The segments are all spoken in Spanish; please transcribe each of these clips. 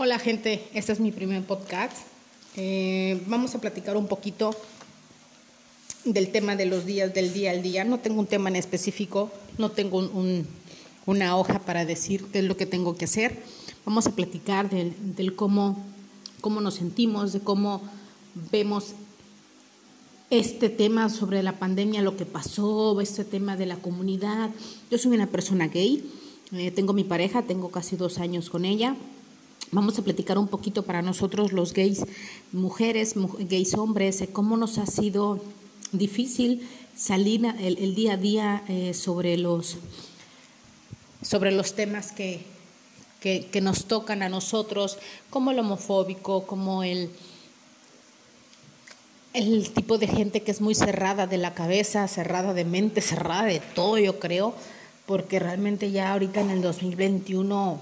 Hola gente, este es mi primer podcast. Eh, vamos a platicar un poquito del tema de los días del día al día. No tengo un tema en específico, no tengo un, una hoja para decir qué es lo que tengo que hacer. Vamos a platicar del, del cómo, cómo nos sentimos, de cómo vemos este tema sobre la pandemia, lo que pasó, este tema de la comunidad. Yo soy una persona gay, eh, tengo mi pareja, tengo casi dos años con ella. Vamos a platicar un poquito para nosotros los gays, mujeres, gays hombres, cómo nos ha sido difícil salir el, día a día eh, sobre, los, sobre los temas que, que, que, nos tocan a nosotros, como el homofóbico, como el, el tipo de gente que es muy cerrada de la cabeza, cerrada de mente, cerrada de todo, yo creo, porque realmente ya ahorita en el 2021,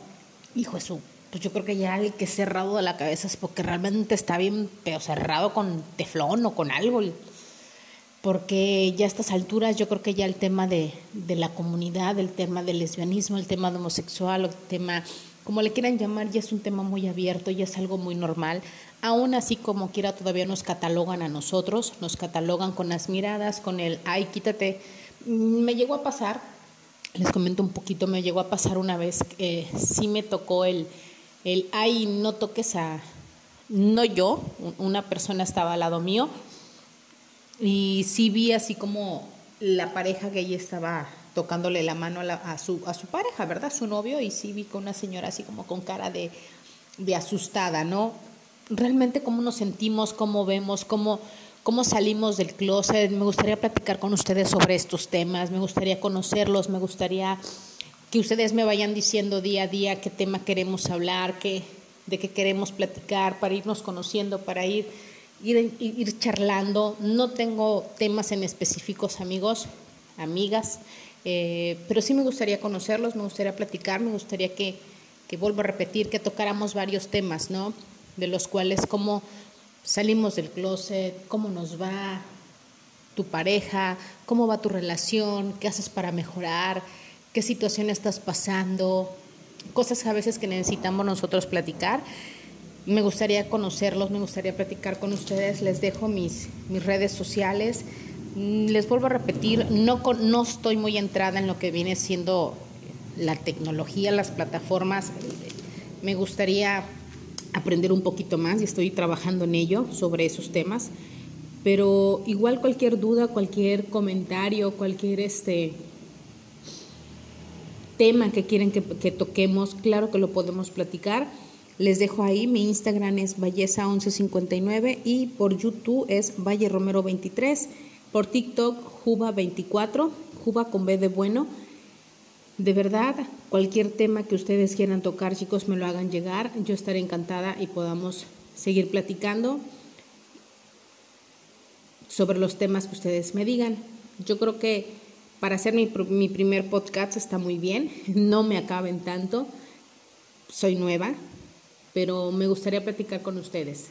hijo eso pues yo creo que ya el que es cerrado de la cabeza es porque realmente está bien, pero cerrado con teflón o con algo. Porque ya a estas alturas yo creo que ya el tema de, de la comunidad, el tema del lesbianismo, el tema de homosexual, el tema, como le quieran llamar, ya es un tema muy abierto, ya es algo muy normal. Aún así, como quiera, todavía nos catalogan a nosotros, nos catalogan con las miradas, con el, ay, quítate. Me llegó a pasar, les comento un poquito, me llegó a pasar una vez que sí me tocó el el, ay, no toques a, no yo, una persona estaba al lado mío y sí vi así como la pareja que estaba tocándole la mano a, su, a su pareja, ¿verdad? Su novio, y sí vi con una señora así como con cara de, de asustada, ¿no? Realmente cómo nos sentimos, cómo vemos, cómo, cómo salimos del closet. Me gustaría platicar con ustedes sobre estos temas, me gustaría conocerlos, me gustaría que ustedes me vayan diciendo día a día qué tema queremos hablar, qué, de qué queremos platicar, para irnos conociendo, para ir, ir, charlando. No tengo temas en específicos, amigos, amigas, eh, pero sí me gustaría conocerlos, me gustaría platicar, me gustaría que, que vuelvo a repetir, que tocáramos varios temas, ¿no? De los cuales cómo salimos del closet, cómo nos va tu pareja, cómo va tu relación, qué haces para mejorar qué situación estás pasando, cosas a veces que necesitamos nosotros platicar. Me gustaría conocerlos, me gustaría platicar con ustedes. Les dejo mis, mis redes sociales. Mm, les vuelvo a repetir, no, no estoy muy entrada en lo que viene siendo la tecnología, las plataformas. Me gustaría aprender un poquito más y estoy trabajando en ello sobre esos temas. Pero igual cualquier duda, cualquier comentario, cualquier este, tema que quieren que, toquemos, claro que lo podemos platicar. Les dejo ahí, mi Instagram es Valleza1159 y por YouTube es Valle Romero 23, por TikTok Juba24, Juba con B de bueno. De verdad, cualquier tema que ustedes quieran tocar, chicos, me lo hagan llegar. Yo estaré encantada y podamos seguir platicando sobre los temas que ustedes me digan. Yo creo que para hacer mi, mi primer podcast está muy bien, no me acaben tanto, soy nueva, pero me gustaría platicar con ustedes.